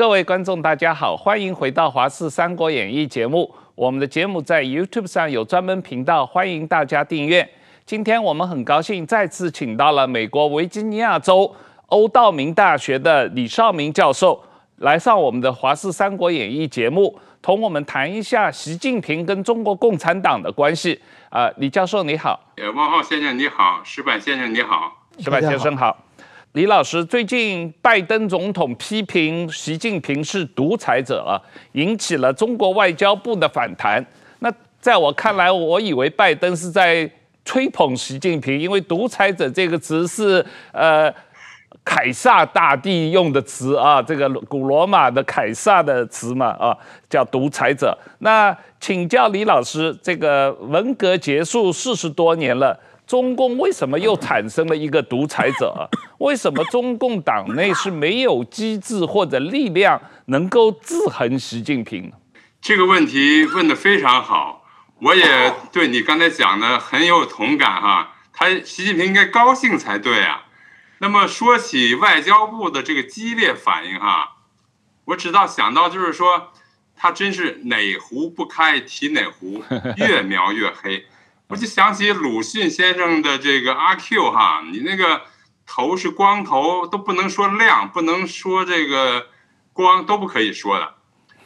各位观众，大家好，欢迎回到《华视三国演义》节目。我们的节目在 YouTube 上有专门频道，欢迎大家订阅。今天我们很高兴再次请到了美国维吉尼亚州欧道明大学的李绍明教授来上我们的《华视三国演义》节目，同我们谈一下习近平跟中国共产党的关系。啊、呃，李教授你好。呃，汪浩先生你好，石板先生你好，石板先生好。李老师，最近拜登总统批评习近平是独裁者啊，引起了中国外交部的反弹。那在我看来，我以为拜登是在吹捧习近平，因为“独裁者”这个词是呃凯撒大帝用的词啊，这个古罗马的凯撒的词嘛啊，叫独裁者。那请教李老师，这个文革结束四十多年了。中共为什么又产生了一个独裁者？为什么中共党内是没有机制或者力量能够制衡习近平？这个问题问得非常好，我也对你刚才讲的很有同感哈。他习近平应该高兴才对啊。那么说起外交部的这个激烈反应哈，我只到想到就是说，他真是哪壶不开提哪壶，越描越黑。我就想起鲁迅先生的这个阿 Q 哈，你那个头是光头都不能说亮，不能说这个光都不可以说的。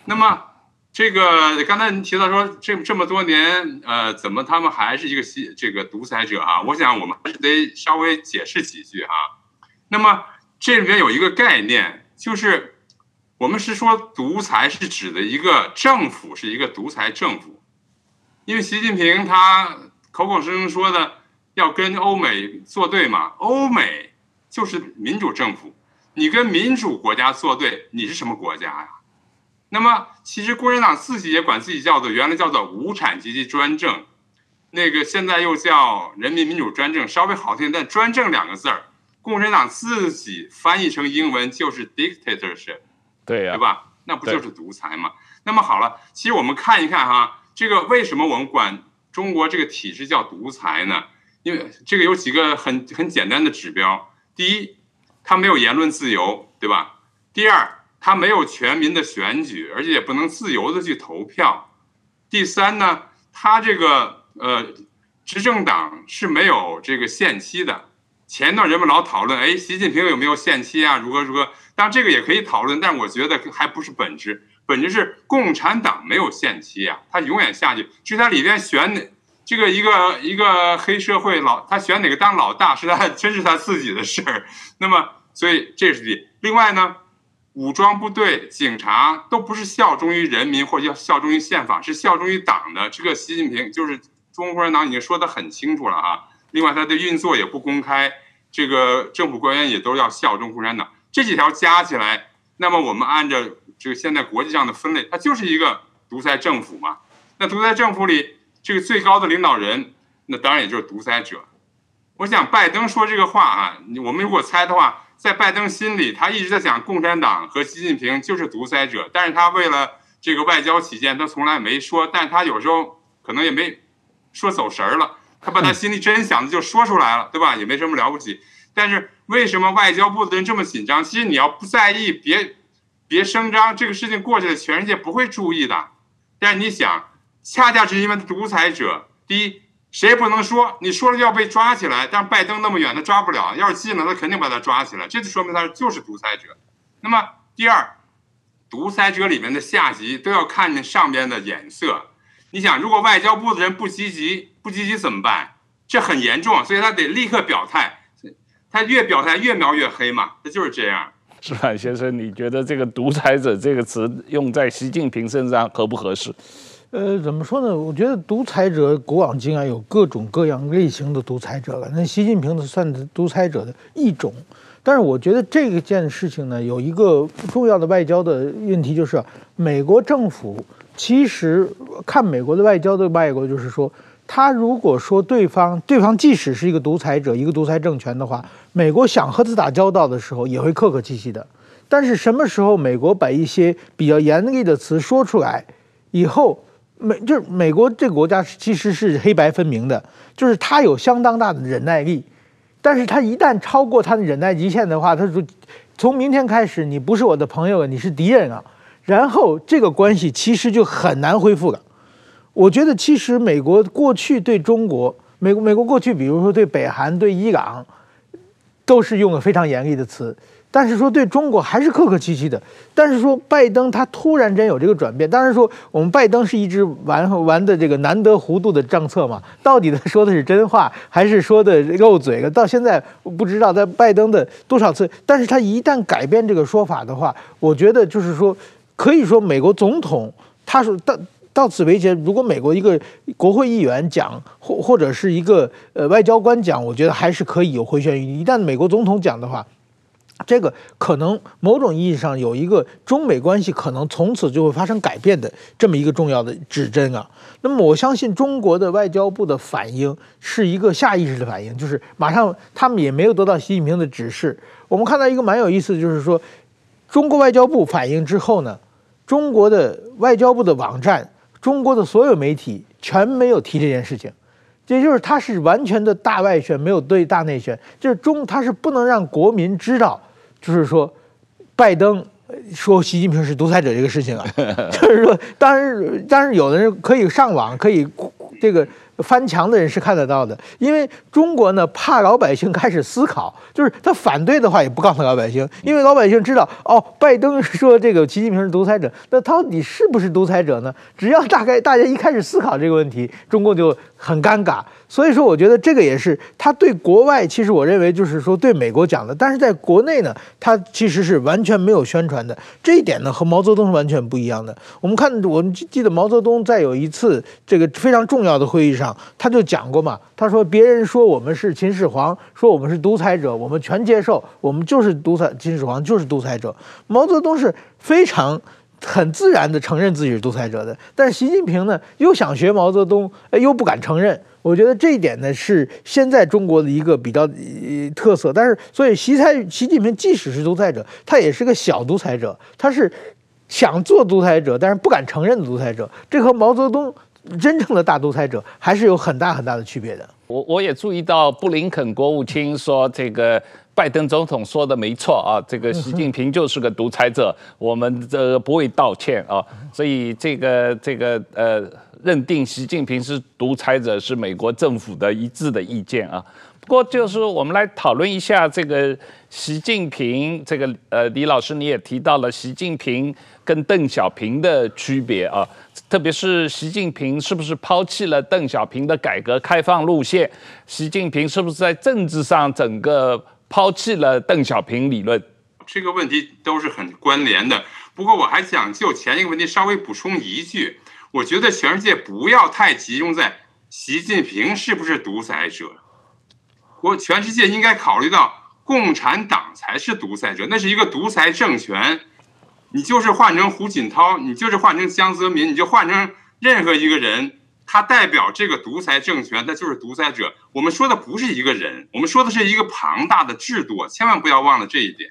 那么这个刚才你提到说这这么多年，呃，怎么他们还是一个这个独裁者啊？我想我们还是得稍微解释几句哈。那么这里面有一个概念，就是我们是说独裁是指的一个政府是一个独裁政府，因为习近平他。口口声声说的要跟欧美作对嘛，欧美就是民主政府，你跟民主国家作对，你是什么国家呀？那么其实共产党自己也管自己叫做原来叫做无产阶级专政，那个现在又叫人民民主专政，稍微好听，但专政两个字儿，共产党自己翻译成英文就是 dictatorship，对呀，对吧？那不就是独裁吗？那么好了，其实我们看一看哈，这个为什么我们管？中国这个体制叫独裁呢，因为这个有几个很很简单的指标。第一，它没有言论自由，对吧？第二，它没有全民的选举，而且也不能自由的去投票。第三呢，它这个呃执政党是没有这个限期的。前段人们老讨论，哎，习近平有没有限期啊？如何如何？当然这个也可以讨论，但我觉得还不是本质。本质是共产党没有限期啊，他永远下去。至于他里边选哪这个一个一个黑社会老，他选哪个当老大是他真是他自己的事儿。那么，所以这是第。另外呢，武装部队、警察都不是效忠于人民或者要效忠于宪法，是效忠于党的。这个习近平就是中国共产党已经说得很清楚了啊。另外，他的运作也不公开，这个政府官员也都要效忠共产党。这几条加起来，那么我们按照。这个现在国际上的分类，它就是一个独裁政府嘛。那独裁政府里，这个最高的领导人，那当然也就是独裁者。我想拜登说这个话啊，我们如果猜的话，在拜登心里，他一直在讲共产党和习近平就是独裁者，但是他为了这个外交起见，他从来没说。但他有时候可能也没说走神儿了，他把他心里真想的就说出来了，对吧？也没什么了不起。但是为什么外交部的人这么紧张？其实你要不在意，别。别声张，这个事情过去了，全世界不会注意的。但你想，恰恰是因为独裁者，第一，谁也不能说，你说了要被抓起来。但拜登那么远，他抓不了；要是近了，他肯定把他抓起来。这就说明他就是独裁者。那么第二，独裁者里面的下级都要看见上边的眼色。你想，如果外交部的人不积极，不积极怎么办？这很严重，所以他得立刻表态。他越表态越描越黑嘛，他就是这样。矢板先生，你觉得这个“独裁者”这个词用在习近平身上合不合适？呃，怎么说呢？我觉得独裁者古往今来有各种各样类型的独裁者了。那习近平的算是独裁者的一种，但是我觉得这个件事情呢，有一个重要的外交的问题，就是美国政府其实看美国的外交的外国，就是说。他如果说对方对方即使是一个独裁者，一个独裁政权的话，美国想和他打交道的时候也会客客气气的。但是什么时候美国把一些比较严厉的词说出来以后，美就是美国这个国家其实是黑白分明的，就是他有相当大的忍耐力，但是他一旦超过他的忍耐极限的话，他就从明天开始你不是我的朋友了，你是敌人啊。然后这个关系其实就很难恢复了。我觉得其实美国过去对中国，美国美国过去，比如说对北韩、对伊朗，都是用了非常严厉的词。但是说对中国还是客客气气的。但是说拜登他突然间有这个转变，当然说我们拜登是一直玩玩的这个难得糊涂的政策嘛，到底他说的是真话还是说的漏嘴了？到现在不知道在拜登的多少次，但是他一旦改变这个说法的话，我觉得就是说可以说美国总统他说到到此为止，如果美国一个国会议员讲或或者是一个呃外交官讲，我觉得还是可以有回旋余地。一旦美国总统讲的话。这个可能某种意义上有一个中美关系可能从此就会发生改变的这么一个重要的指针啊。那么我相信中国的外交部的反应是一个下意识的反应，就是马上他们也没有得到习近平的指示。我们看到一个蛮有意思的，就是说中国外交部反应之后呢，中国的外交部的网站、中国的所有媒体全没有提这件事情。也就是他是完全的大外宣，没有对大内宣，就是中他是不能让国民知道，就是说拜登说习近平是独裁者这个事情啊，就是说，当然，当然有的人可以上网，可以这个。翻墙的人是看得到的，因为中国呢怕老百姓开始思考，就是他反对的话也不告诉老百姓，因为老百姓知道哦，拜登说这个习近平是独裁者，那到底是不是独裁者呢？只要大概大家一开始思考这个问题，中共就很尴尬。所以说，我觉得这个也是他对国外，其实我认为就是说对美国讲的，但是在国内呢，他其实是完全没有宣传的。这一点呢和毛泽东是完全不一样的。我们看，我们记得毛泽东在有一次这个非常重要的会议上，他就讲过嘛，他说别人说我们是秦始皇，说我们是独裁者，我们全接受，我们就是独裁，秦始皇就是独裁者。毛泽东是非常很自然的承认自己是独裁者的，但是习近平呢又想学毛泽东，又不敢承认。我觉得这一点呢是现在中国的一个比较呃特色，但是所以习才习近平即使是独裁者，他也是个小独裁者，他是想做独裁者，但是不敢承认的独裁者，这和毛泽东真正的大独裁者还是有很大很大的区别的。我我也注意到布林肯国务卿说，这个拜登总统说的没错啊，这个习近平就是个独裁者，我们这不会道歉啊，所以这个这个呃。认定习近平是独裁者是美国政府的一致的意见啊。不过就是我们来讨论一下这个习近平，这个呃李老师你也提到了习近平跟邓小平的区别啊，特别是习近平是不是抛弃了邓小平的改革开放路线？习近平是不是在政治上整个抛弃了邓小平理论？这个问题都是很关联的。不过我还想就前一个问题稍微补充一句。我觉得全世界不要太集中在习近平是不是独裁者，我全世界应该考虑到共产党才是独裁者，那是一个独裁政权。你就是换成胡锦涛，你就是换成江泽民，你就换成任何一个人，他代表这个独裁政权，他就是独裁者。我们说的不是一个人，我们说的是一个庞大的制度，千万不要忘了这一点。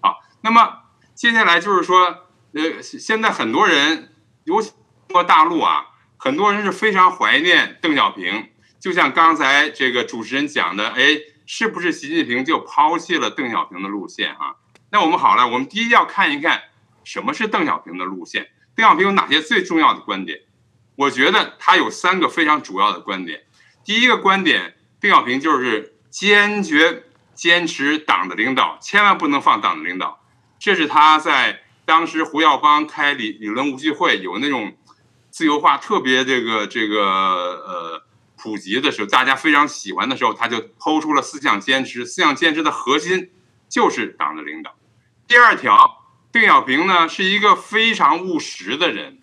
好，那么接下来就是说，呃，现在很多人尤其。中国大陆啊，很多人是非常怀念邓小平，就像刚才这个主持人讲的，哎，是不是习近平就抛弃了邓小平的路线啊？那我们好了，我们第一要看一看什么是邓小平的路线。邓小平有哪些最重要的观点？我觉得他有三个非常主要的观点。第一个观点，邓小平就是坚决坚持党的领导，千万不能放党的领导。这是他在当时胡耀邦开理理论无忌会有那种。自由化特别这个这个呃普及的时候，大家非常喜欢的时候，他就抛出了思想坚持。思想坚持的核心就是党的领导。第二条，邓小平呢是一个非常务实的人，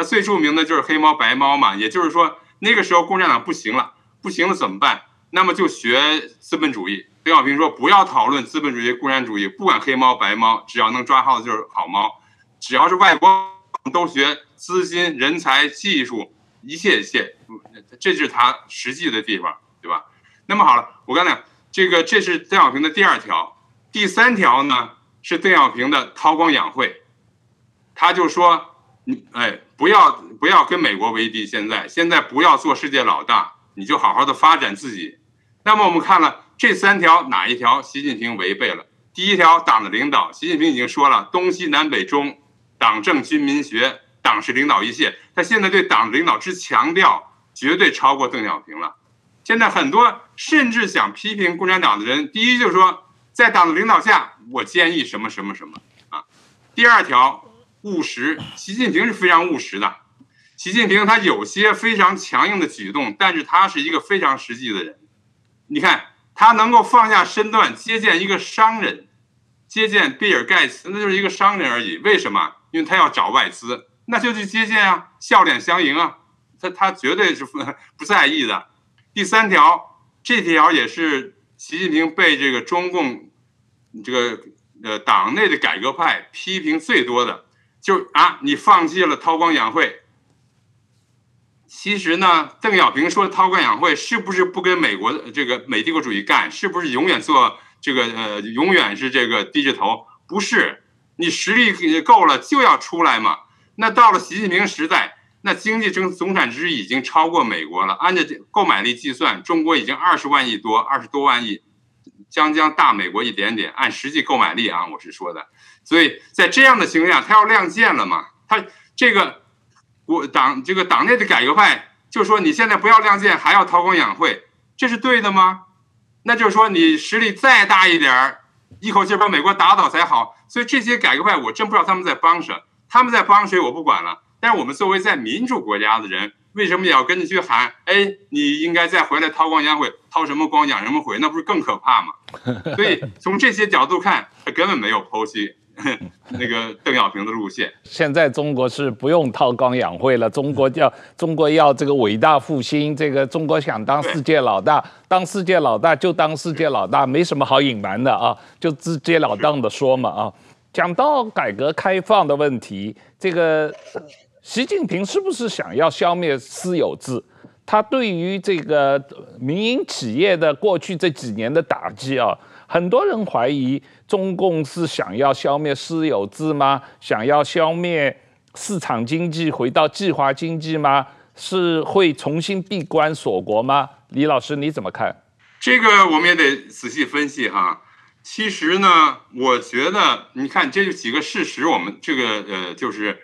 他最著名的就是黑猫白猫嘛，也就是说那个时候共产党不行了，不行了怎么办？那么就学资本主义。邓小平说不要讨论资本主义、共产主义，不管黑猫白猫，只要能抓耗子就是好猫，只要是外国都学。资金、人才、技术，一切一切，这是他实际的地方，对吧？那么好了，我刚才这个这是邓小平的第二条，第三条呢是邓小平的韬光养晦，他就说，你哎，不要不要跟美国为敌，现在现在不要做世界老大，你就好好的发展自己。那么我们看了这三条，哪一条习近平违背了？第一条，党的领导，习近平已经说了，东西南北中，党政军民学，党是领导一切。他现在对党的领导之强调，绝对超过邓小平了。现在很多甚至想批评共产党的人，第一就是说，在党的领导下，我建议什么什么什么啊。第二条，务实，习近平是非常务实的。习近平他有些非常强硬的举动，但是他是一个非常实际的人。你看。他能够放下身段接见一个商人，接见比尔盖茨，那就是一个商人而已。为什么？因为他要找外资，那就去接见啊，笑脸相迎啊。他他绝对是不在意的。第三条，这条也是习近平被这个中共这个呃党内的改革派批评最多的，就啊，你放弃了韬光养晦。其实呢，邓小平说韬光养晦是不是不跟美国这个美帝国主义干？是不是永远做这个呃，永远是这个低着头？不是，你实力够了就要出来嘛。那到了习近平时代，那经济总总产值已经超过美国了。按照购买力计算，中国已经二十万亿多，二十多万亿，将将大美国一点点。按实际购买力啊，我是说的。所以在这样的情况下，他要亮剑了嘛？他这个。我党这个党内的改革派就说，你现在不要亮剑，还要韬光养晦，这是对的吗？那就是说你实力再大一点儿，一口气把美国打倒才好。所以这些改革派，我真不知道他们在帮谁，他们在帮谁我不管了。但是我们作为在民主国家的人，为什么也要跟着去喊？哎，你应该再回来韬光养晦，韬什么光养什么晦，那不是更可怕吗？所以从这些角度看，他根本没有剖析。那个邓小平的路线，现在中国是不用韬光养晦了。中国要 中国要这个伟大复兴，这个中国想当世界老大，当世界老大就当世界老大，没什么好隐瞒的啊，就直截了当的说嘛啊。讲到改革开放的问题，这个习近平是不是想要消灭私有制？他对于这个民营企业的过去这几年的打击啊。很多人怀疑中共是想要消灭私有制吗？想要消灭市场经济，回到计划经济吗？是会重新闭关锁国吗？李老师你怎么看？这个我们也得仔细分析哈。其实呢，我觉得你看这几个事实，我们这个呃，就是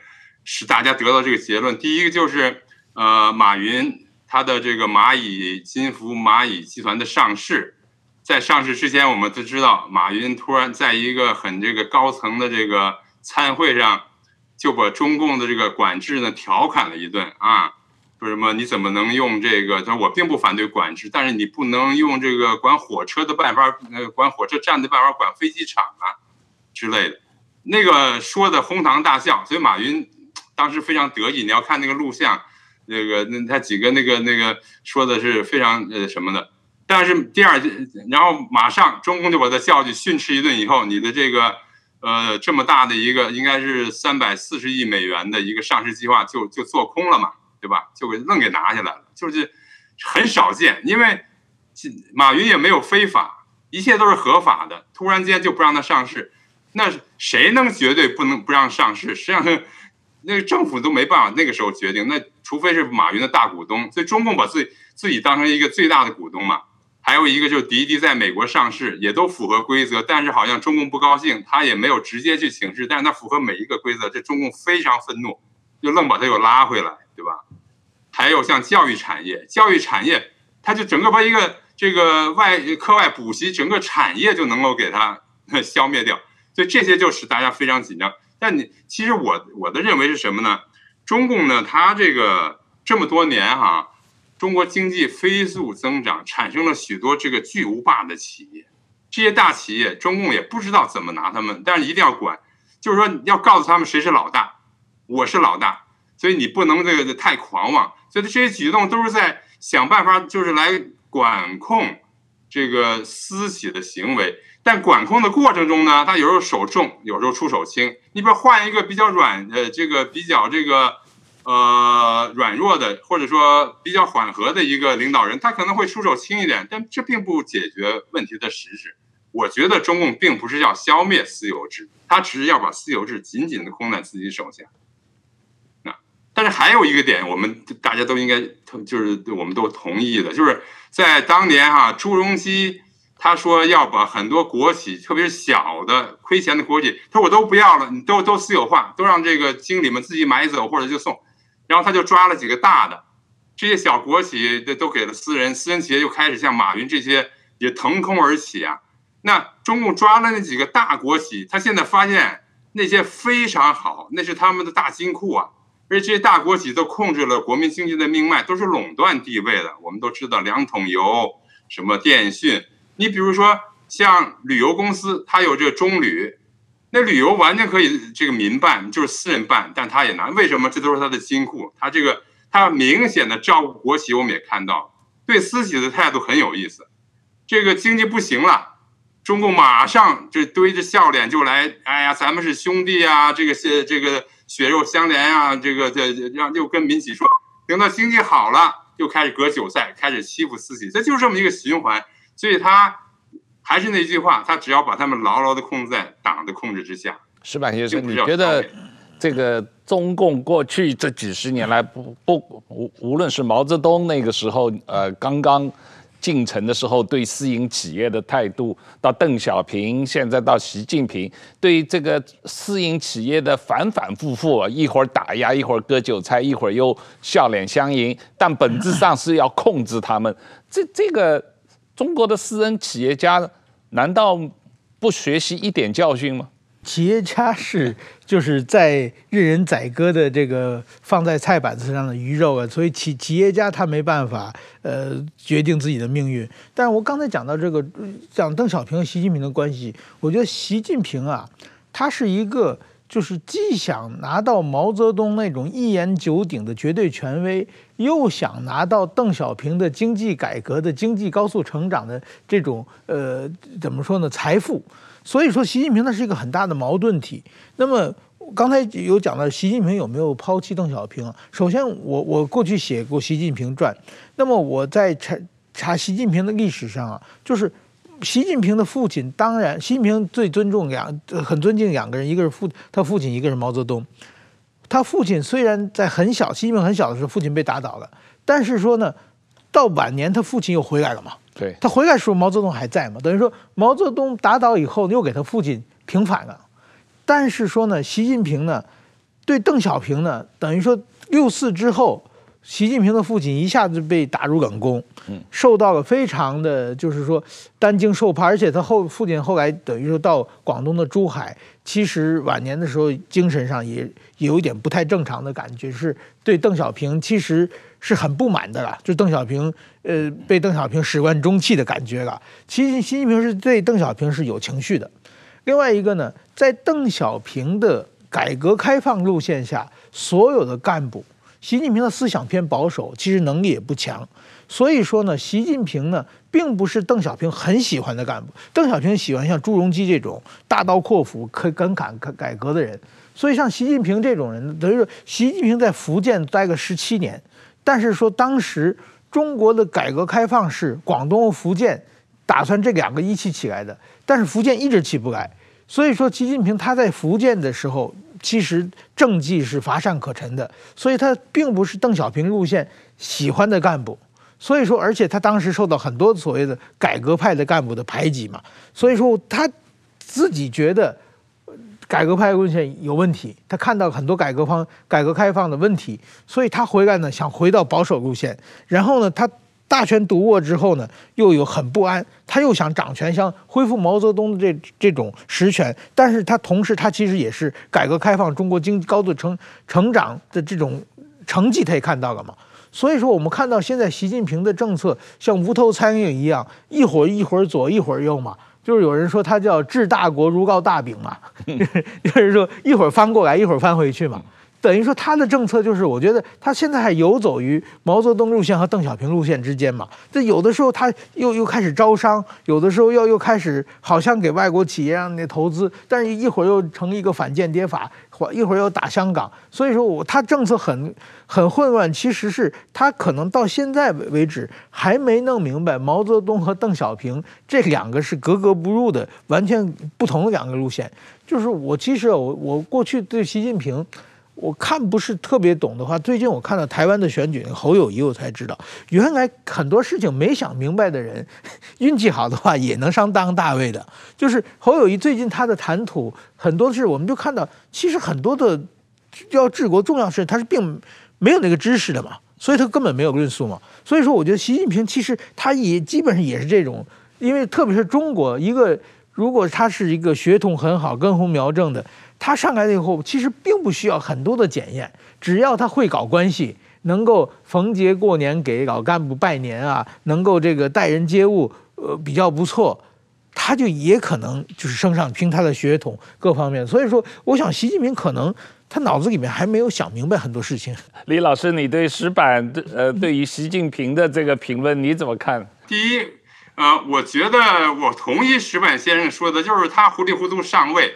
使大家得到这个结论。第一个就是呃，马云他的这个蚂蚁金服蚂蚁集团的上市。在上市之前，我们都知道，马云突然在一个很这个高层的这个参会上，就把中共的这个管制呢调侃了一顿啊，说什么你怎么能用这个？他说我并不反对管制，但是你不能用这个管火车的办法，呃，管火车站的办法管飞机场啊之类的，那个说的哄堂大笑，所以马云当时非常得意。你要看那个录像，那个那他几个那个那个说的是非常呃什么的。但是第二，然后马上中共就把他叫去训斥一顿，以后你的这个，呃，这么大的一个应该是三百四十亿美元的一个上市计划就就做空了嘛，对吧？就给愣给拿下来了，就是很少见，因为马云也没有非法，一切都是合法的，突然间就不让他上市，那谁能绝对不能不让上市？实际上，那个政府都没办法那个时候决定，那除非是马云的大股东，所以中共把自己自己当成一个最大的股东嘛。还有一个就是滴滴在美国上市也都符合规则，但是好像中共不高兴，他也没有直接去请示，但是他符合每一个规则，这中共非常愤怒，就愣把他又拉回来，对吧？还有像教育产业，教育产业他就整个把一个这个外课外补习整个产业就能够给他 消灭掉，所以这些就使大家非常紧张。但你其实我我的认为是什么呢？中共呢，他这个这么多年哈、中国经济飞速增长，产生了许多这个巨无霸的企业。这些大企业，中共也不知道怎么拿他们，但是一定要管，就是说要告诉他们谁是老大，我是老大，所以你不能这个太狂妄。所以这些举动都是在想办法，就是来管控这个私企的行为。但管控的过程中呢，他有时候手重，有时候出手轻。你比如换一个比较软，呃，这个比较这个。呃，软弱的或者说比较缓和的一个领导人，他可能会出手轻一点，但这并不解决问题的实质。我觉得中共并不是要消灭私有制，他只是要把私有制紧紧的控在自己手下。那但是还有一个点，我们大家都应该就是我们都同意的，就是在当年哈、朱镕基他说要把很多国企，特别是小的亏钱的国企，他说我都不要了，你都都私有化，都让这个经理们自己买走或者就送。然后他就抓了几个大的，这些小国企都都给了私人，私人企业就开始像马云这些也腾空而起啊。那中共抓了那几个大国企，他现在发现那些非常好，那是他们的大金库啊。而且这些大国企都控制了国民经济的命脉，都是垄断地位的。我们都知道两桶油，什么电讯。你比如说像旅游公司，它有这个中旅，那旅游完全可以这个民办，就是私人办，但他也拿。为什么？这都是他的金库。他这个他明显的照顾国企，我们也看到，对私企的态度很有意思。这个经济不行了，中共马上就堆着笑脸就来，哎呀，咱们是兄弟啊，这个是这个血肉相连啊，这个这让又跟民企说，等到经济好了，又开始割韭菜，开始欺负私企，这就是这么一个循环。所以他还是那句话，他只要把他们牢牢的控制在党的控制之下。石板先生，你觉得这个中共过去这几十年来，不不无无论是毛泽东那个时候，呃，刚刚进城的时候对私营企业的态度，到邓小平，现在到习近平，对这个私营企业的反反复复，一会儿打压，一会儿割韭菜，一会儿又笑脸相迎，但本质上是要控制他们。这这个。中国的私人企业家难道不学习一点教训吗？企业家是就是在任人宰割的这个放在菜板子上的鱼肉啊，所以企企业家他没办法呃决定自己的命运。但是我刚才讲到这个讲邓小平和习近平的关系，我觉得习近平啊，他是一个。就是既想拿到毛泽东那种一言九鼎的绝对权威，又想拿到邓小平的经济改革的经济高速成长的这种呃怎么说呢财富，所以说习近平他是一个很大的矛盾体。那么刚才有讲到习近平有没有抛弃邓小平？首先我我过去写过习近平传，那么我在查查习近平的历史上啊，就是。习近平的父亲，当然，习近平最尊重两，很尊敬两个人，一个是父他父亲，一个是毛泽东。他父亲虽然在很小，习近平很小的时候，父亲被打倒了，但是说呢，到晚年他父亲又回来了嘛。对，他回来的时候，毛泽东还在嘛？等于说毛泽东打倒以后，又给他父亲平反了。但是说呢，习近平呢，对邓小平呢，等于说六四之后。习近平的父亲一下子被打入冷宫，受到了非常的就是说担惊受怕，而且他后父亲后来等于说到广东的珠海，其实晚年的时候精神上也有一点不太正常的感觉，是对邓小平其实是很不满的了，就邓小平呃被邓小平始乱终弃的感觉了。其实习近平是对邓小平是有情绪的。另外一个呢，在邓小平的改革开放路线下，所有的干部。习近平的思想偏保守，其实能力也不强，所以说呢，习近平呢并不是邓小平很喜欢的干部。邓小平喜欢像朱镕基这种大刀阔斧、可敢敢改革的人，所以像习近平这种人，等于说习近平在福建待个十七年，但是说当时中国的改革开放是广东福建打算这两个一起起来的，但是福建一直起不来，所以说习近平他在福建的时候。其实政绩是乏善可陈的，所以他并不是邓小平路线喜欢的干部。所以说，而且他当时受到很多所谓的改革派的干部的排挤嘛。所以说，他自己觉得改革派路线有问题，他看到很多改革方改革开放的问题，所以他回来呢，想回到保守路线。然后呢，他。大权独握之后呢，又有很不安，他又想掌权，想恢复毛泽东的这这种实权，但是他同时他其实也是改革开放中国经济高度成成长的这种成绩，他也看到了嘛。所以说，我们看到现在习近平的政策像无头苍蝇一样，一会儿一会儿左一会儿右嘛，就是有人说他叫治大国如告大饼嘛，就是说一会儿翻过来，一会儿翻回去嘛。等于说他的政策就是，我觉得他现在还游走于毛泽东路线和邓小平路线之间嘛。这有的时候他又又开始招商，有的时候又又开始好像给外国企业让那投资，但是一会儿又成一个反间谍法，一会儿又打香港。所以说我他政策很很混乱。其实是他可能到现在为止还没弄明白毛泽东和邓小平这两个是格格不入的，完全不同的两个路线。就是我其实我我过去对习近平。我看不是特别懂的话，最近我看到台湾的选举侯友谊，我才知道原来很多事情没想明白的人，运气好的话也能上当大位的。就是侯友谊最近他的谈吐很多事，我们就看到其实很多的要治国重要事，他是并没有那个知识的嘛，所以他根本没有论述嘛。所以说，我觉得习近平其实他也基本上也是这种，因为特别是中国一个，如果他是一个血统很好、根红苗正的。他上来了以后，其实并不需要很多的检验，只要他会搞关系，能够逢节过年给老干部拜年啊，能够这个待人接物，呃，比较不错，他就也可能就是升上，凭他的血统各方面。所以说，我想习近平可能他脑子里面还没有想明白很多事情。李老师，你对石板呃对于习近平的这个评论你怎么看？第一，呃，我觉得我同意石板先生说的，就是他糊里糊涂上位。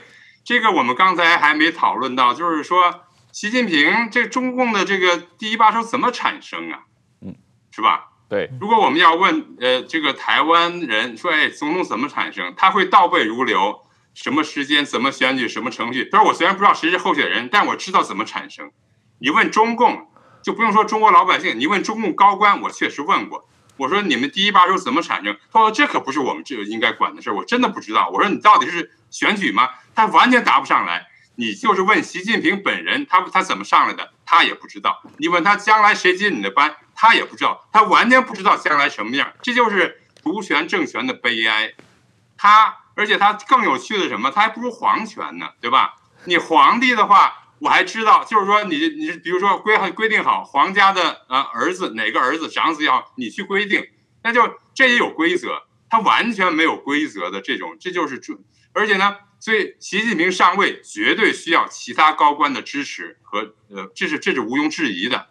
这个我们刚才还没讨论到，就是说，习近平这中共的这个第一把手怎么产生啊？嗯，是吧？对。如果我们要问，呃，这个台湾人说，哎，总统怎么产生？他会倒背如流，什么时间、怎么选举、什么程序。他说我虽然不知道谁是候选人，但我知道怎么产生。你问中共，就不用说中国老百姓，你问中共高官，我确实问过。我说你们第一把手怎么产生？他说这可不是我们这个应该管的事儿，我真的不知道。我说你到底是选举吗？他完全答不上来。你就是问习近平本人，他他怎么上来的，他也不知道。你问他将来谁接你的班，他也不知道。他完全不知道将来什么样。这就是独权政权的悲哀。他而且他更有趣的什么？他还不如皇权呢，对吧？你皇帝的话，我还知道，就是说你你比如说规规定好皇家的啊儿子哪个儿子长子要你去规定，那就这也有规则。他完全没有规则的这种，这就是准。而且呢。所以，习近平上位绝对需要其他高官的支持和呃，这是这是毋庸置疑的。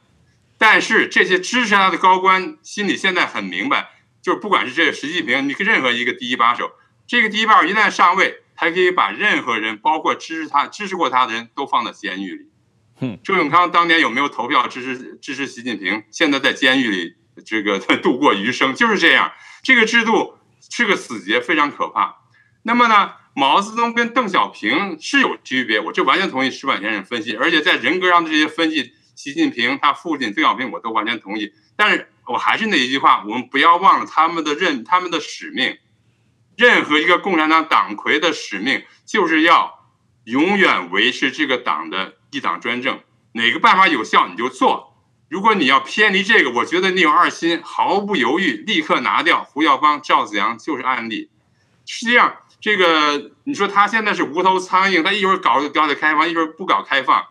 但是这些支持他的高官心里现在很明白，就是不管是这个习近平，你任何一个第一把手，这个第一把手一旦上位，他可以把任何人，包括支持他、支持过他的人都放在监狱里。嗯，周永康当年有没有投票支持支持习近平？现在在监狱里这个度过余生，就是这样。这个制度是个死结，非常可怕。那么呢？毛泽东跟邓小平是有区别，我这完全同意石板先生分析，而且在人格上的这些分析，习近平他父亲邓小平我都完全同意。但是我还是那一句话，我们不要忘了他们的任他们的使命，任何一个共产党党魁的使命就是要永远维持这个党的一党专政，哪个办法有效你就做。如果你要偏离这个，我觉得你有二心，毫不犹豫立刻拿掉胡耀邦、赵子阳就是案例。实际上。这个你说他现在是无头苍蝇，他一会儿搞搞的开放，一会儿不搞开放。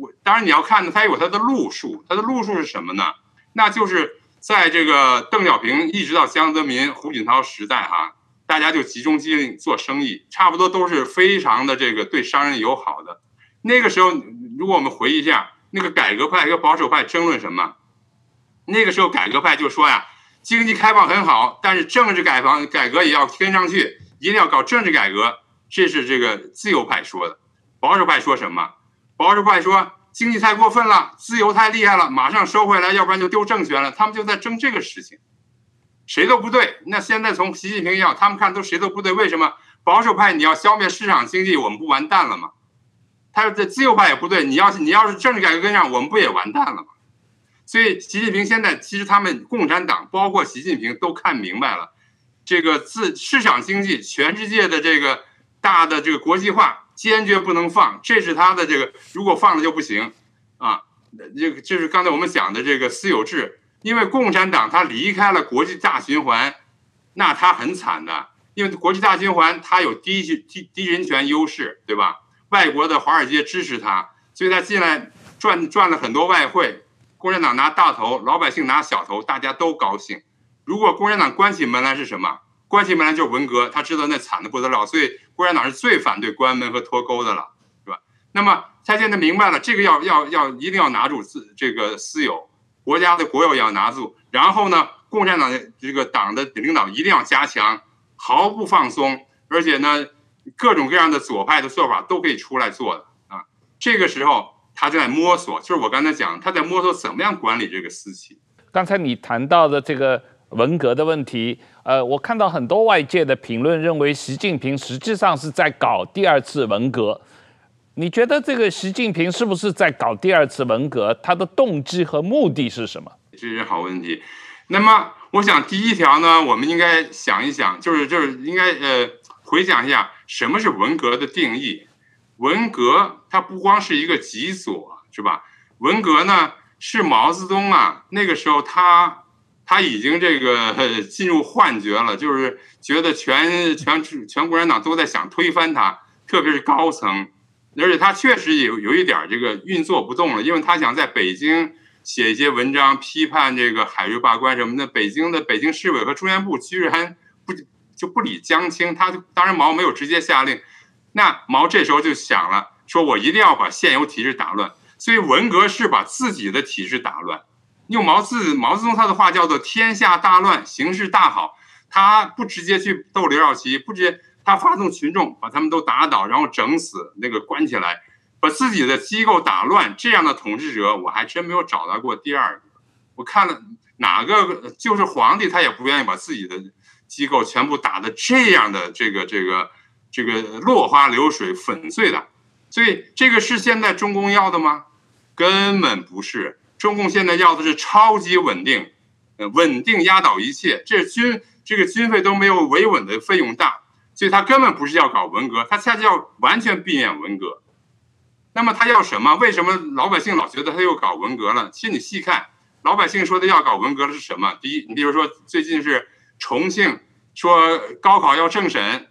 我当然你要看，他有他的路数，他的路数是什么呢？那就是在这个邓小平一直到江泽民、胡锦涛时代哈，大家就集中精力做生意，差不多都是非常的这个对商人友好的。那个时候，如果我们回忆一下，那个改革派和保守派争论什么？那个时候改革派就说呀，经济开放很好，但是政治改房改革也要跟上去。一定要搞政治改革，这是这个自由派说的。保守派说什么？保守派说经济太过分了，自由太厉害了，马上收回来，要不然就丢政权了。他们就在争这个事情，谁都不对。那现在从习近平要，他们看都谁都不对。为什么？保守派你要消灭市场经济，我们不完蛋了吗？他说这自由派也不对，你要是你要是政治改革跟上，我们不也完蛋了吗？所以习近平现在其实他们共产党包括习近平都看明白了。这个自市场经济，全世界的这个大的这个国际化，坚决不能放，这是他的这个，如果放了就不行，啊，这个就是刚才我们讲的这个私有制，因为共产党他离开了国际大循环，那他很惨的，因为国际大循环他有低低低人权优势，对吧？外国的华尔街支持他，所以他进来赚赚了很多外汇，共产党拿大头，老百姓拿小头，大家都高兴。如果共产党关起门来是什么？关起门来就是文革，他知道那惨的不得了，所以共产党是最反对关门和脱钩的了，是吧？那么他现在明白了，这个要要要一定要拿住自这个私有，国家的国有要拿住，然后呢，共产党的这个党的领导一定要加强，毫不放松，而且呢，各种各样的左派的做法都可以出来做的啊。这个时候他就在摸索，就是我刚才讲，他在摸索怎么样管理这个私企。刚才你谈到的这个。文革的问题，呃，我看到很多外界的评论认为，习近平实际上是在搞第二次文革。你觉得这个习近平是不是在搞第二次文革？他的动机和目的是什么？这是好问题。那么，我想第一条呢，我们应该想一想，就是就是应该呃回想一下什么是文革的定义。文革它不光是一个极左，是吧？文革呢是毛泽东啊，那个时候他他已经这个进入幻觉了，就是觉得全全全共产党都在想推翻他，特别是高层，而且他确实有有一点这个运作不动了，因为他想在北京写一些文章批判这个海瑞罢官什么的。北京的北京市委和中宣部居然不就不理江青，他当然毛没有直接下令。那毛这时候就想了，说我一定要把现有体制打乱，所以文革是把自己的体制打乱。用毛自毛泽东他的话叫做“天下大乱，形势大好”，他不直接去斗刘少奇，不直接，他发动群众把他们都打倒，然后整死，那个关起来，把自己的机构打乱，这样的统治者我还真没有找到过第二个。我看了哪个就是皇帝，他也不愿意把自己的机构全部打得这样的这个这个。这个落花流水、粉碎的，所以这个是现在中共要的吗？根本不是。中共现在要的是超级稳定，呃，稳定压倒一切。这军这个军费都没有维稳的费用大，所以他根本不是要搞文革，他恰恰要完全避免文革。那么他要什么？为什么老百姓老觉得他又搞文革了？其实你细看，老百姓说的要搞文革的是什么？第一，你比如说最近是重庆说高考要政审。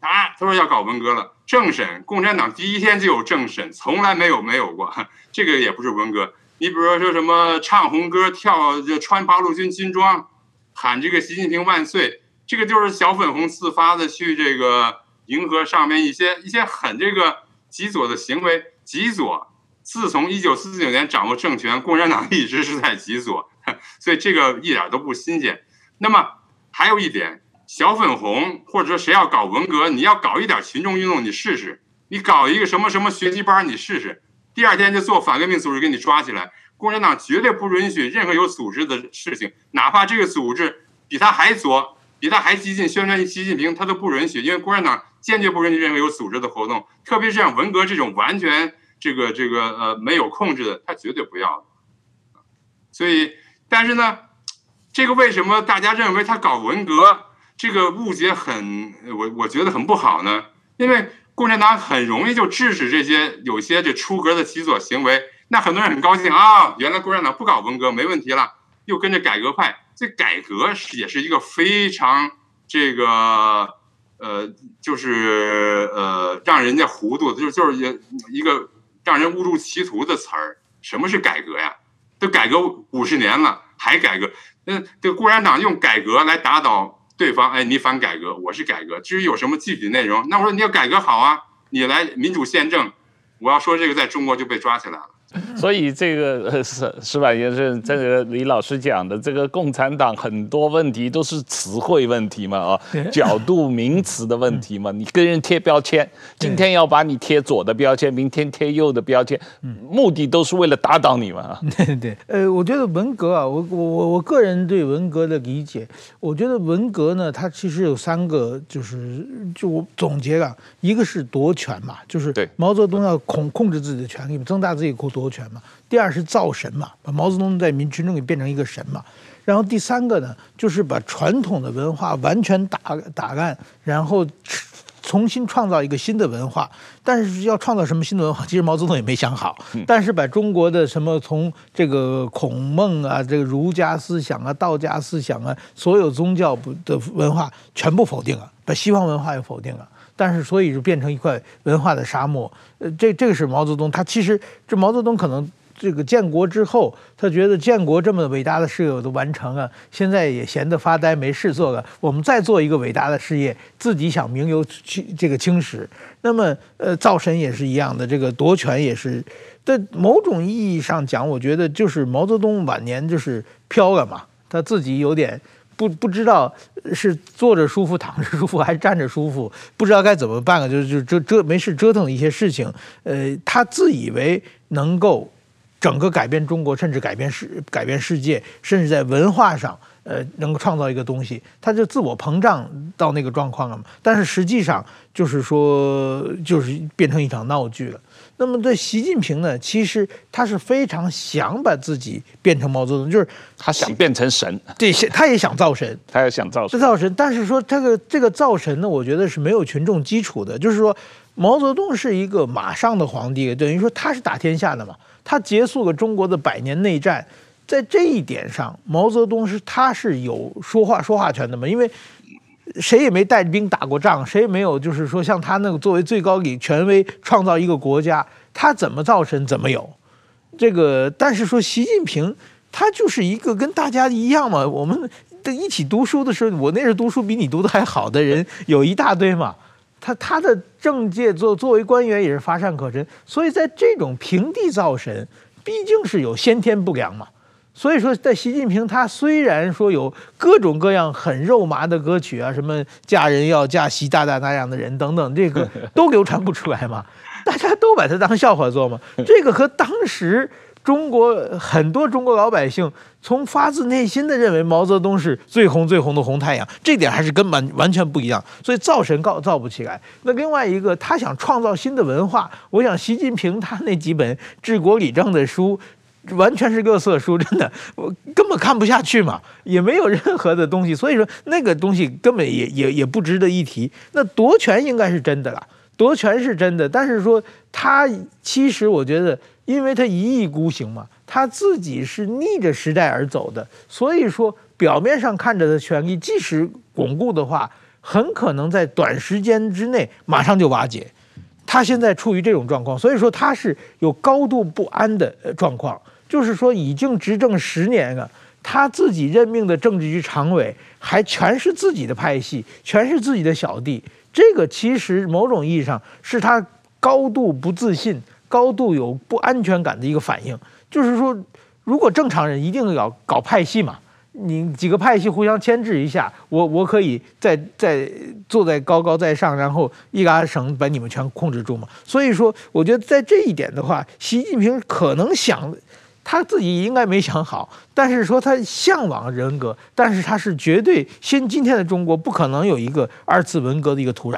啊，他说要搞文革了，政审，共产党第一天就有政审，从来没有没有过，这个也不是文革。你比如说说什么唱红歌、跳就穿八路军军装，喊这个习近平万岁，这个就是小粉红自发的去这个迎合上面一些一些很这个极左的行为。极左，自从一九四九年掌握政权，共产党一直是在极左，所以这个一点都不新鲜。那么还有一点。小粉红，或者说谁要搞文革，你要搞一点群众运动，你试试。你搞一个什么什么学习班，你试试。第二天就做反革命组织给你抓起来。共产党绝对不允许任何有组织的事情，哪怕这个组织比他还左，比他还激进，宣传习近平，他都不允许。因为共产党坚决不允许任何有组织的活动，特别是像文革这种完全这个这个呃没有控制的，他绝对不要。所以，但是呢，这个为什么大家认为他搞文革？这个误解很，我我觉得很不好呢，因为共产党很容易就制止这些有些这出格的极左行为，那很多人很高兴啊，原来共产党不搞文革没问题了，又跟着改革派，这改革是也是一个非常这个呃，就是呃让人家糊涂的，就就是一一个让人误入歧途的词儿。什么是改革呀？都改革五十年了还改革？那这共产党用改革来打倒。对方哎，你反改革，我是改革。至于有什么具体内容，那我说你要改革好啊，你来民主宪政，我要说这个在中国就被抓起来了。所以这个石石板先生，这个李老师讲的这个共产党很多问题都是词汇问题嘛，啊，角度名词的问题嘛。你跟人贴标签，今天要把你贴左的标签，明天贴右的标签，目的都是为了打倒你嘛。对对，呃，我觉得文革啊，我我我我个人对文革的理解，我觉得文革呢，它其实有三个，就是就我总结啊，一个是夺权嘛，就是毛泽东要控控制自己的权力，增大自己国夺权嘛，第二是造神嘛，把毛泽东在民群众给变成一个神嘛，然后第三个呢，就是把传统的文化完全打打烂，然后重新创造一个新的文化。但是要创造什么新的文化，其实毛泽东也没想好。但是把中国的什么从这个孔孟啊，这个儒家思想啊、道家思想啊，所有宗教的文化全部否定了，把西方文化也否定了。但是，所以就变成一块文化的沙漠。呃，这这个是毛泽东，他其实这毛泽东可能这个建国之后，他觉得建国这么伟大的事业我都完成了，现在也闲得发呆，没事做了。我们再做一个伟大的事业，自己想名留青这个青史。那么，呃，造神也是一样的，这个夺权也是。在某种意义上讲，我觉得就是毛泽东晚年就是飘了嘛，他自己有点。不不知道是坐着舒服、躺着舒服还是站着舒服，不知道该怎么办啊？就就折折没事折腾一些事情，呃，他自以为能够整个改变中国，甚至改变世改变世界，甚至在文化上，呃，能够创造一个东西，他就自我膨胀到那个状况了嘛。但是实际上就是说，就是变成一场闹剧了。那么对习近平呢，其实他是非常想把自己变成毛泽东，就是他想变成神，对，他也想造神，他也想造神，造神。但是说这个这个造神呢，我觉得是没有群众基础的。就是说，毛泽东是一个马上的皇帝，等于说他是打天下的嘛。他结束了中国的百年内战，在这一点上，毛泽东是他是有说话说话权的嘛？因为谁也没带兵打过仗，谁也没有就是说像他那个作为最高领权威创造一个国家，他怎么造神怎么有。这个，但是说习近平他就是一个跟大家一样嘛，我们的一起读书的时候，我那时读书比你读的还好的人有一大堆嘛。他他的政界作作为官员也是乏善可陈，所以在这种平地造神，毕竟是有先天不良嘛。所以说，在习近平他虽然说有各种各样很肉麻的歌曲啊，什么嫁人要嫁习大大那样的人等等，这个 都流传不出来嘛，大家都把他当笑话做嘛。这个和当时。中国很多中国老百姓从发自内心的认为毛泽东是最红最红的红太阳，这点还是根本完全不一样。所以造神造造不起来。那另外一个，他想创造新的文化，我想习近平他那几本治国理政的书，完全是垃圾书，真的，我根本看不下去嘛，也没有任何的东西。所以说那个东西根本也也也不值得一提。那夺权应该是真的了，夺权是真的，但是说他其实我觉得。因为他一意孤行嘛，他自己是逆着时代而走的，所以说表面上看着的权力即使巩固的话，很可能在短时间之内马上就瓦解。他现在处于这种状况，所以说他是有高度不安的状况。就是说，已经执政十年了，他自己任命的政治局常委还全是自己的派系，全是自己的小弟。这个其实某种意义上是他高度不自信。高度有不安全感的一个反应，就是说，如果正常人一定要搞派系嘛，你几个派系互相牵制一下，我我可以再再坐在高高在上，然后一拉绳把你们全控制住嘛。所以说，我觉得在这一点的话，习近平可能想他自己应该没想好，但是说他向往人格，但是他是绝对先今天的中国不可能有一个二次文革的一个土壤。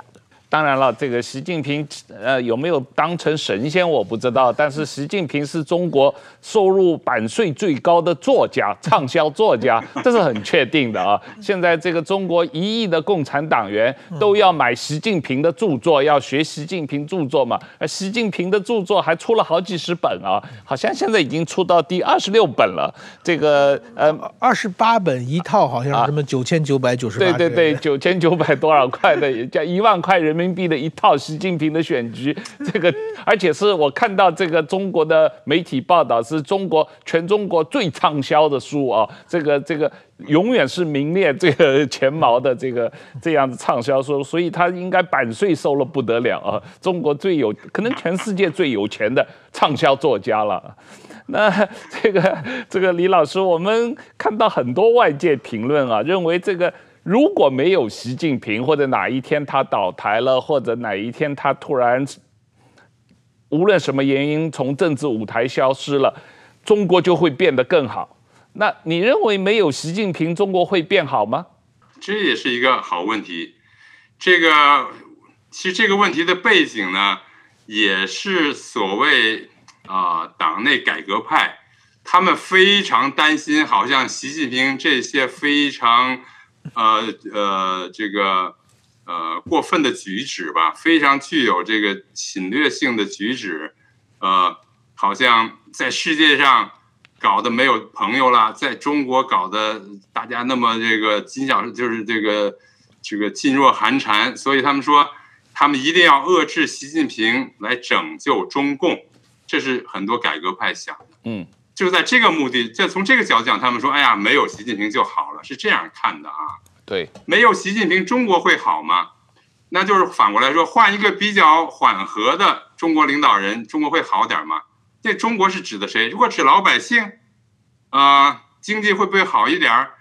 当然了，这个习近平，呃，有没有当成神仙我不知道，但是习近平是中国收入版税最高的作家，畅销作家，这是很确定的啊。现在这个中国一亿的共产党员都要买习近平的著作，要学习近平著作嘛。而习近平的著作还出了好几十本啊，好像现在已经出到第二十六本了。这个呃，二十八本一套，好像什么九千九百九十八。对对对，九千九百多少块的，也叫一万块人民人民币的一套习近平的选集，这个而且是我看到这个中国的媒体报道，是中国全中国最畅销的书啊，这个这个永远是名列这个前茅的这个这样子畅销书，所以他应该版税收了不得了啊，中国最有可能全世界最有钱的畅销作家了。那这个这个李老师，我们看到很多外界评论啊，认为这个。如果没有习近平，或者哪一天他倒台了，或者哪一天他突然无论什么原因从政治舞台消失了，中国就会变得更好。那你认为没有习近平，中国会变好吗？这也是一个好问题。这个其实这个问题的背景呢，也是所谓啊、党内改革派，他们非常担心，好像习近平这些非常。呃呃，这个呃过分的举止吧，非常具有这个侵略性的举止，呃，好像在世界上搞得没有朋友了，在中国搞得大家那么这个紧小，就是这个这个噤若寒蝉，所以他们说他们一定要遏制习近平来拯救中共，这是很多改革派想的，嗯。就在这个目的，就从这个角度讲，他们说：“哎呀，没有习近平就好了。”是这样看的啊。对，没有习近平，中国会好吗？那就是反过来说，换一个比较缓和的中国领导人，中国会好点吗？这中国是指的谁？如果指老百姓，啊、呃，经济会不会好一点儿？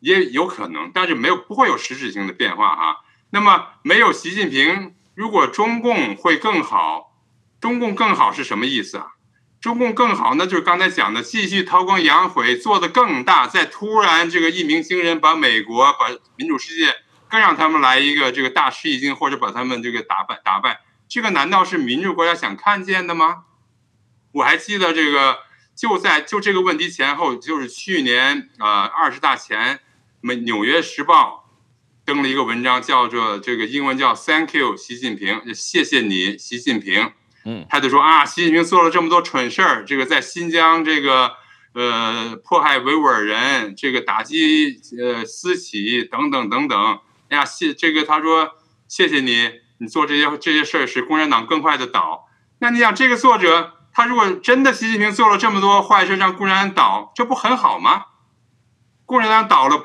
也有可能，但是没有不会有实质性的变化哈。那么没有习近平，如果中共会更好，中共更好是什么意思啊？中共更好，那就是刚才讲的，继续韬光养晦，做得更大。再突然这个一鸣惊人，把美国、把民主世界，更让他们来一个这个大吃一惊，或者把他们这个打败打败。这个难道是民主国家想看见的吗？我还记得这个，就在就这个问题前后，就是去年呃二十大前，美纽约时报登了一个文章，叫做这个英文叫 “Thank you，习近平”，谢谢你，习近平。嗯，他就说啊，习近平做了这么多蠢事儿，这个在新疆这个呃迫害维吾尔人，这个打击呃私企等等等等。哎呀，谢这个他说谢谢你，你做这些这些事儿使共产党更快的倒。那你想这个作者，他如果真的习近平做了这么多坏事让共产党倒，这不很好吗？共产党倒了，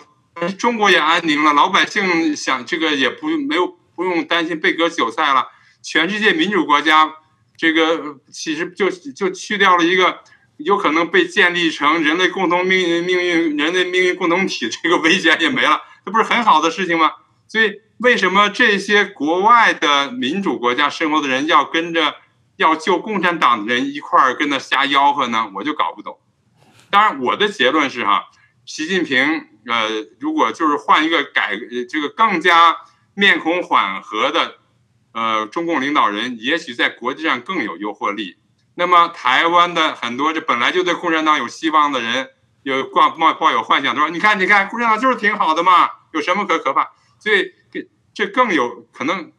中国也安宁了，老百姓想这个也不没有不用担心被割韭菜了，全世界民主国家。这个其实就就去掉了一个有可能被建立成人类共同命运命运人类命运共同体这个危险也没了，这不是很好的事情吗？所以为什么这些国外的民主国家生活的人要跟着要救共产党的人一块儿跟他瞎吆喝呢？我就搞不懂。当然，我的结论是哈，习近平呃，如果就是换一个改这个更加面孔缓和的。呃，中共领导人也许在国际上更有诱惑力。那么，台湾的很多这本来就对共产党有希望的人，有挂抱抱有幻想，他说：“你看，你看，共产党就是挺好的嘛，有什么可可怕？”所以，这更有可能，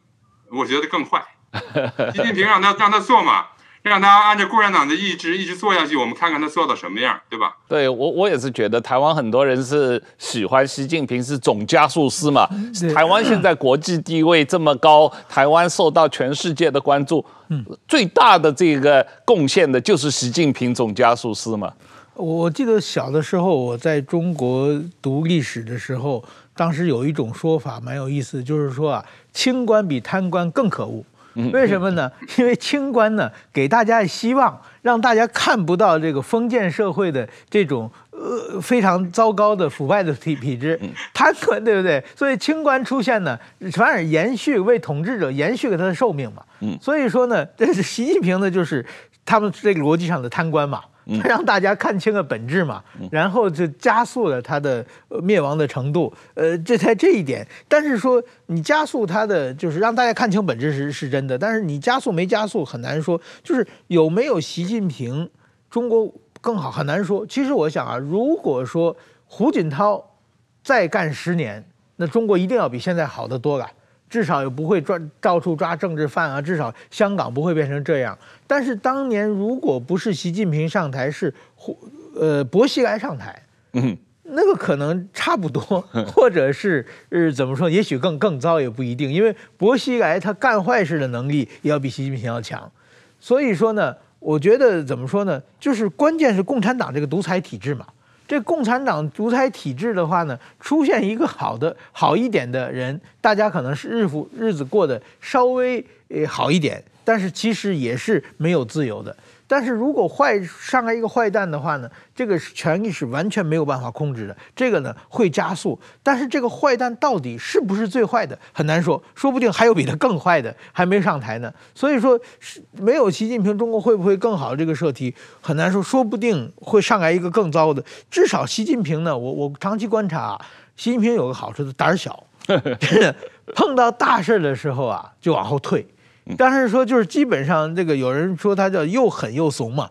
我觉得更坏。习近平让他让他做嘛。让他按照共产党的意志一直做下去，我们看看他做到什么样，对吧？对我，我也是觉得台湾很多人是喜欢习近平是总加速师嘛。台湾现在国际地位这么高，台湾受到全世界的关注，最大的这个贡献的就是习近平总加速师嘛。我记得小的时候我在中国读历史的时候，当时有一种说法蛮有意思，就是说啊，清官比贪官更可恶。为什么呢？因为清官呢，给大家希望，让大家看不到这个封建社会的这种呃非常糟糕的腐败的体体制，贪官对不对？所以清官出现呢，反而延续为统治者延续了他的寿命嘛。所以说呢，这是习近平呢，就是他们这个逻辑上的贪官嘛。让大家看清了本质嘛，然后就加速了它的灭亡的程度。呃，这在这一点，但是说你加速它的，就是让大家看清本质是是真的，但是你加速没加速很难说。就是有没有习近平，中国更好很难说。其实我想啊，如果说胡锦涛再干十年，那中国一定要比现在好得多了。至少也不会抓到处抓政治犯啊，至少香港不会变成这样。但是当年如果不是习近平上台，是呃薄熙来上台，嗯，那个可能差不多，或者是呃怎么说，也许更更糟也不一定，因为薄熙来他干坏事的能力也要比习近平要强。所以说呢，我觉得怎么说呢，就是关键是共产党这个独裁体制嘛。这共产党独裁体制的话呢，出现一个好的好一点的人，大家可能是日复日子过得稍微呃好一点，但是其实也是没有自由的。但是如果坏上来一个坏蛋的话呢，这个权力是完全没有办法控制的，这个呢会加速。但是这个坏蛋到底是不是最坏的，很难说，说不定还有比他更坏的还没上台呢。所以说是，没有习近平，中国会不会更好？这个课题很难说，说不定会上来一个更糟的。至少习近平呢，我我长期观察啊，习近平有个好处是胆儿小，碰到大事的时候啊就往后退。但是说就是基本上这个有人说他叫又狠又怂嘛，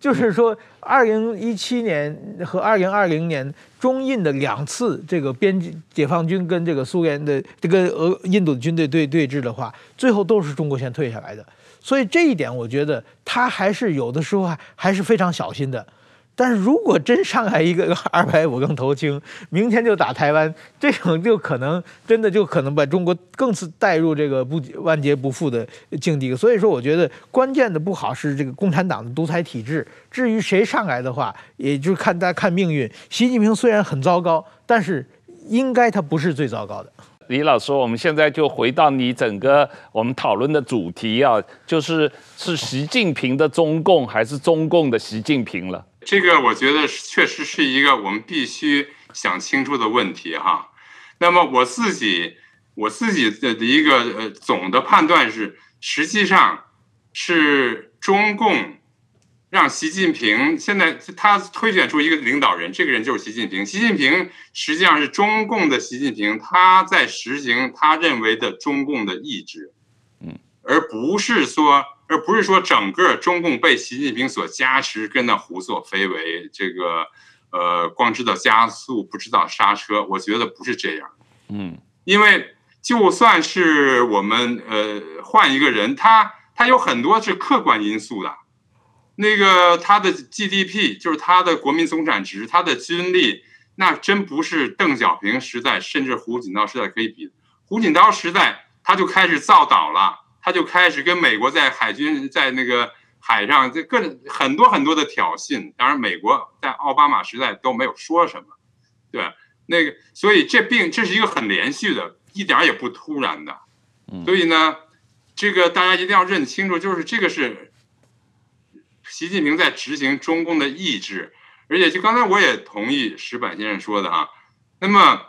就是说二零一七年和二零二零年中印的两次这个边境解放军跟这个苏联的这个俄印度的军队对对峙的话，最后都是中国先退下来的，所以这一点我觉得他还是有的时候还还是非常小心的。但是如果真上来一个 二百五更头轻，明天就打台湾，这种就可能真的就可能把中国更是带入这个不万劫不复的境地。所以说，我觉得关键的不好是这个共产党的独裁体制。至于谁上来的话，也就看大家看命运。习近平虽然很糟糕，但是应该他不是最糟糕的。李老师，我们现在就回到你整个我们讨论的主题啊，就是是习近平的中共还是中共的习近平了。这个我觉得确实是一个我们必须想清楚的问题哈。那么我自己我自己的一个呃总的判断是，实际上是中共让习近平现在他推选出一个领导人，这个人就是习近平。习近平实际上是中共的习近平，他在实行他认为的中共的意志，嗯，而不是说，而不是说整个中共被习近平所加持，跟那胡作非为，这个呃，光知道加速不知道刹车。我觉得不是这样，嗯，因为就算是我们呃换一个人，他他有很多是客观因素的。那个他的 GDP 就是他的国民总产值，他的军力，那真不是邓小平时代，甚至胡锦涛时代可以比的。胡锦涛时代他就开始造岛了，他就开始跟美国在海军在那个海上这各很多很多的挑衅。当然，美国在奥巴马时代都没有说什么，对，那个所以这并这是一个很连续的，一点也不突然的。所以呢，这个大家一定要认清楚，就是这个是。习近平在执行中共的意志，而且就刚才我也同意石板先生说的啊。那么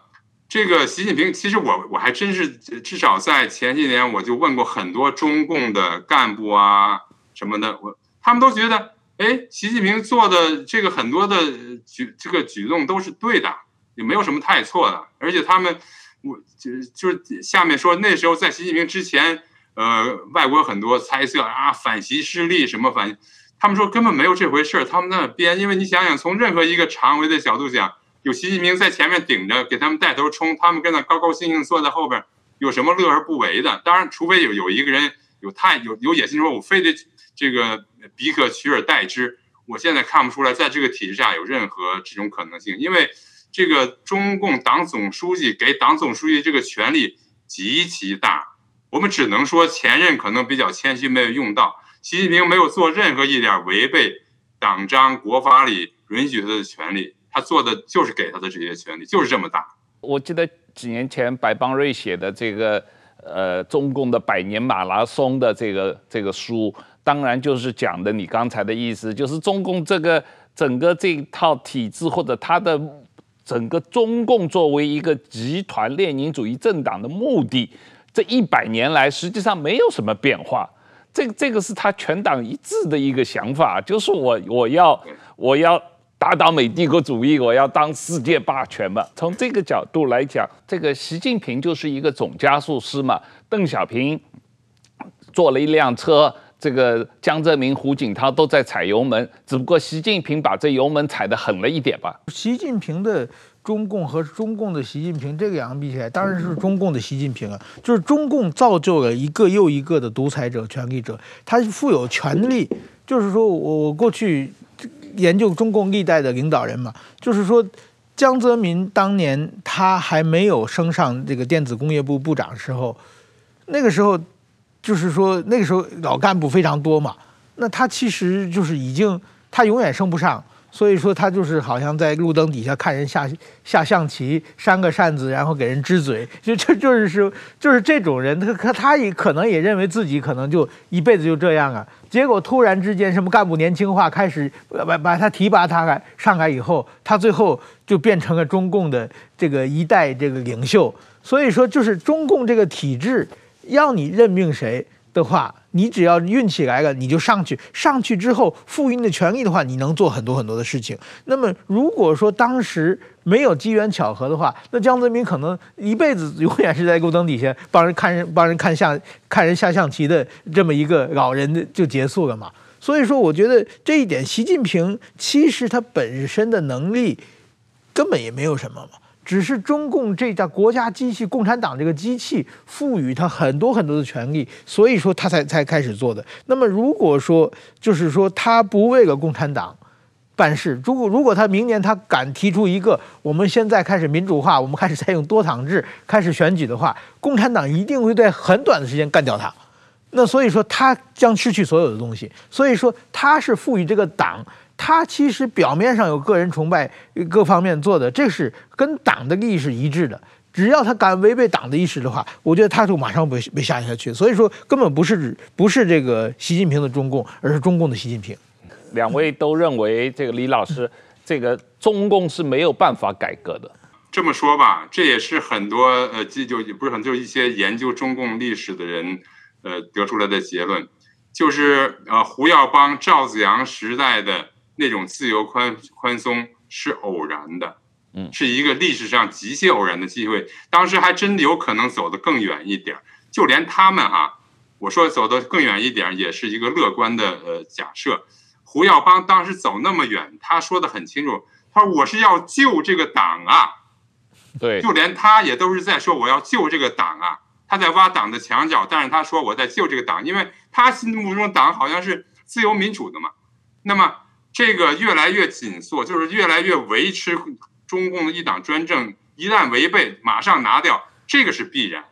这个习近平，其实我我还真是至少在前些年我就问过很多中共的干部啊什么的，我他们都觉得，哎，习近平做的这个很多的举这个举动都是对的，也没有什么太错的。而且他们，我就就是下面说那时候在习近平之前，呃，外国很多猜测啊，反习势力什么反。他们说根本没有这回事，他们在那编。因为你想想，从任何一个常委的角度讲，有习近平在前面顶着，给他们带头冲，他们跟那高高兴兴坐在后边，有什么乐而不为的？当然，除非有有一个人有太有有野心，说我非得这个彼可取而代之。我现在看不出来，在这个体制下有任何这种可能性，因为这个中共党总书记给党总书记这个权力极其大，我们只能说前任可能比较谦虚，没有用到。习近平没有做任何一点违背党章国法里允许他的权利，他做的就是给他的这些权利，就是这么大。我记得几年前白邦瑞写的这个呃中共的百年马拉松的这个这个书，当然就是讲的你刚才的意思，就是中共这个整个这一套体制或者他的整个中共作为一个集团列宁主义政党的目的，这一百年来实际上没有什么变化。这个这个是他全党一致的一个想法，就是我我要我要打倒美帝国主义，我要当世界霸权嘛。从这个角度来讲，这个习近平就是一个总加速师嘛。邓小平坐了一辆车，这个江泽民、胡锦涛都在踩油门，只不过习近平把这油门踩得狠了一点吧。习近平的。中共和中共的习近平这个两个比起来，当然是中共的习近平啊。就是中共造就了一个又一个的独裁者、权力者，他富有权力。就是说我我过去研究中共历代的领导人嘛，就是说江泽民当年他还没有升上这个电子工业部部长的时候，那个时候就是说那个时候老干部非常多嘛，那他其实就是已经他永远升不上。所以说他就是好像在路灯底下看人下下象棋，扇个扇子，然后给人支嘴，就就就是说就是这种人，他他他也可能也认为自己可能就一辈子就这样啊。结果突然之间什么干部年轻化开始把把他提拔他来上来以后，他最后就变成了中共的这个一代这个领袖。所以说就是中共这个体制，要你任命谁的话。你只要运气来了，你就上去。上去之后，赋予你的权利的话，你能做很多很多的事情。那么，如果说当时没有机缘巧合的话，那江泽民可能一辈子永远是在路灯底下帮人看人、帮人看相、看人下象棋的这么一个老人的就结束了嘛。所以说，我觉得这一点，习近平其实他本身的能力根本也没有什么嘛。只是中共这家国家机器，共产党这个机器赋予他很多很多的权利，所以说他才才开始做的。那么如果说就是说他不为了共产党办事，如果如果他明年他敢提出一个我们现在开始民主化，我们开始采用多党制，开始选举的话，共产党一定会在很短的时间干掉他。那所以说他将失去所有的东西。所以说他是赋予这个党。他其实表面上有个人崇拜，各方面做的，这是跟党的利益是一致的。只要他敢违背党的意识的话，我觉得他就马上被被下下去。所以说，根本不是不是这个习近平的中共，而是中共的习近平。两位都认为，这个李老师，这个中共是没有办法改革的。这么说吧，这也是很多呃，就就不是很多一些研究中共历史的人呃得出来的结论。就是呃胡耀邦、赵紫阳时代的那种自由宽宽松是偶然的，嗯，是一个历史上极其偶然的机会。当时还真的有可能走得更远一点，就连他们哈、啊，我说走得更远一点也是一个乐观的呃假设。胡耀邦当时走那么远，他说的很清楚，他说我是要救这个党啊，对，就连他也都是在说我要救这个党啊。他在挖党的墙角，但是他说我在救这个党，因为他心目中党好像是自由民主的嘛。那么这个越来越紧缩，就是越来越维持中共的一党专政，一旦违背马上拿掉，这个是必然。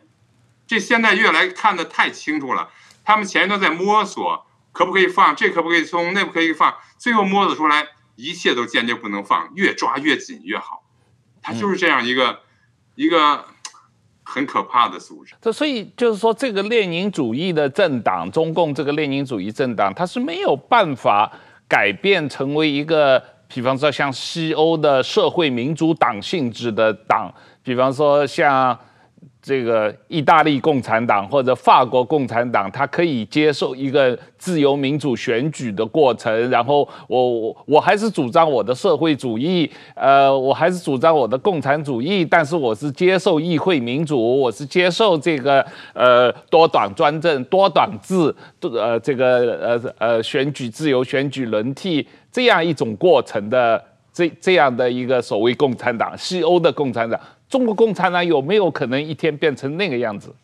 这现在越来看得太清楚了，他们前一段在摸索，可不可以放，这可不可以松，那不可以放，最后摸索出来，一切都坚决不能放，越抓越紧越好。他就是这样一个、一个。很可怕的组织，这所以就是说，这个列宁主义的政党，中共这个列宁主义政党，它是没有办法改变成为一个，比方说像西欧的社会民主党性质的党，比方说像。这个意大利共产党或者法国共产党，他可以接受一个自由民主选举的过程，然后我我我还是主张我的社会主义，呃，我还是主张我的共产主义，但是我是接受议会民主，我是接受这个呃多党专政、多党制，呃这个呃呃选举自由、选举轮替这样一种过程的这这样的一个所谓共产党，西欧的共产党。中国共产党有没有可能一天变成那个样子？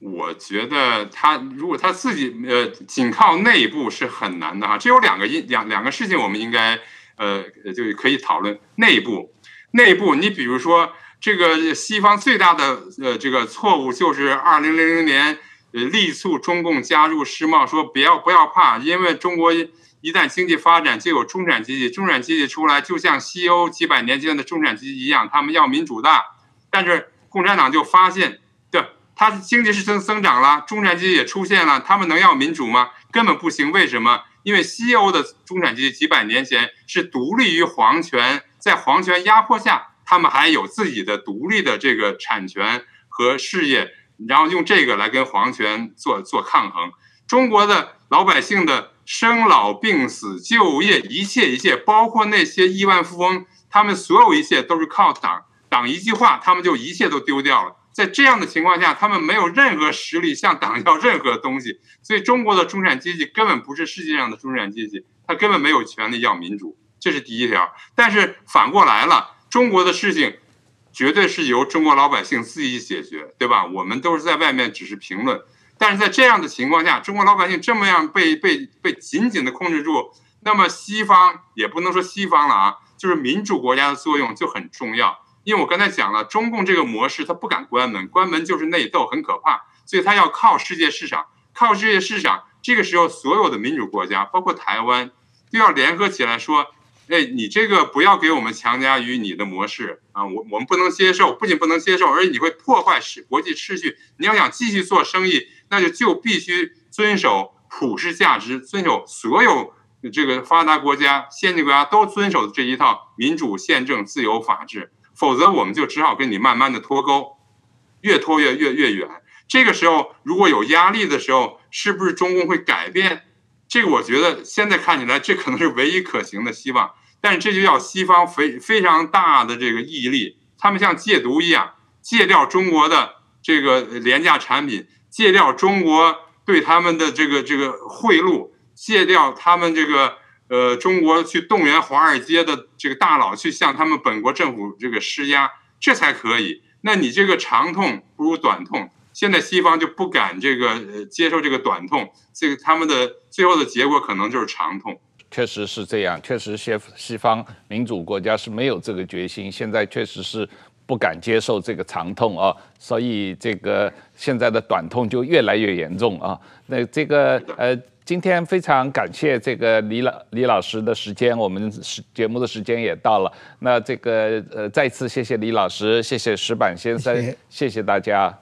我觉得他如果他自己呃，仅靠内部是很难的哈。这有两个因两两个事情，我们应该呃就可以讨论内部。内部，你比如说这个西方最大的呃这个错误就是二零零零年呃力促中共加入世贸，说不要不要怕，因为中国一旦经济发展就有中产阶级，中产阶级出来就像西欧几百年前的中产阶级一样，他们要民主的。但是共产党就发现，对，它经济是增增长了，中产阶级也出现了，他们能要民主吗？根本不行。为什么？因为西欧的中产阶级几百年前是独立于皇权，在皇权压迫下，他们还有自己的独立的这个产权和事业，然后用这个来跟皇权做做抗衡。中国的老百姓的生老病死、就业，一切一切，包括那些亿万富翁，他们所有一切都是靠党。党一句话，他们就一切都丢掉了。在这样的情况下，他们没有任何实力向党要任何东西。所以，中国的中产阶级根本不是世界上的中产阶级，他根本没有权利要民主。这是第一条。但是反过来了，中国的事情绝对是由中国老百姓自己解决，对吧？我们都是在外面只是评论。但是在这样的情况下，中国老百姓这么样被被被紧紧的控制住，那么西方也不能说西方了啊，就是民主国家的作用就很重要。因为我刚才讲了，中共这个模式，它不敢关门，关门就是内斗，很可怕。所以它要靠世界市场，靠世界市场。这个时候，所有的民主国家，包括台湾，都要联合起来说：“哎，你这个不要给我们强加于你的模式啊！我我们不能接受，不仅不能接受，而且你会破坏世国际秩序。你要想继续做生意，那就就必须遵守普世价值，遵守所有这个发达国家、先进国家都遵守的这一套民主、宪政、自由、法治。”否则，我们就只好跟你慢慢的脱钩，越拖越越越远。这个时候，如果有压力的时候，是不是中共会改变？这个我觉得现在看起来，这可能是唯一可行的希望。但是这就要西方非非常大的这个毅力，他们像戒毒一样，戒掉中国的这个廉价产品，戒掉中国对他们的这个这个贿赂，戒掉他们这个。呃，中国去动员华尔街的这个大佬去向他们本国政府这个施压，这才可以。那你这个长痛不如短痛，现在西方就不敢这个呃接受这个短痛，这个他们的最后的结果可能就是长痛。确实是这样，确实西西方民主国家是没有这个决心，现在确实是不敢接受这个长痛啊，所以这个现在的短痛就越来越严重啊。那这个呃。今天非常感谢这个李老李老师的时间，我们时节目的时间也到了。那这个呃，再次谢谢李老师，谢谢石板先生，谢谢，谢谢大家。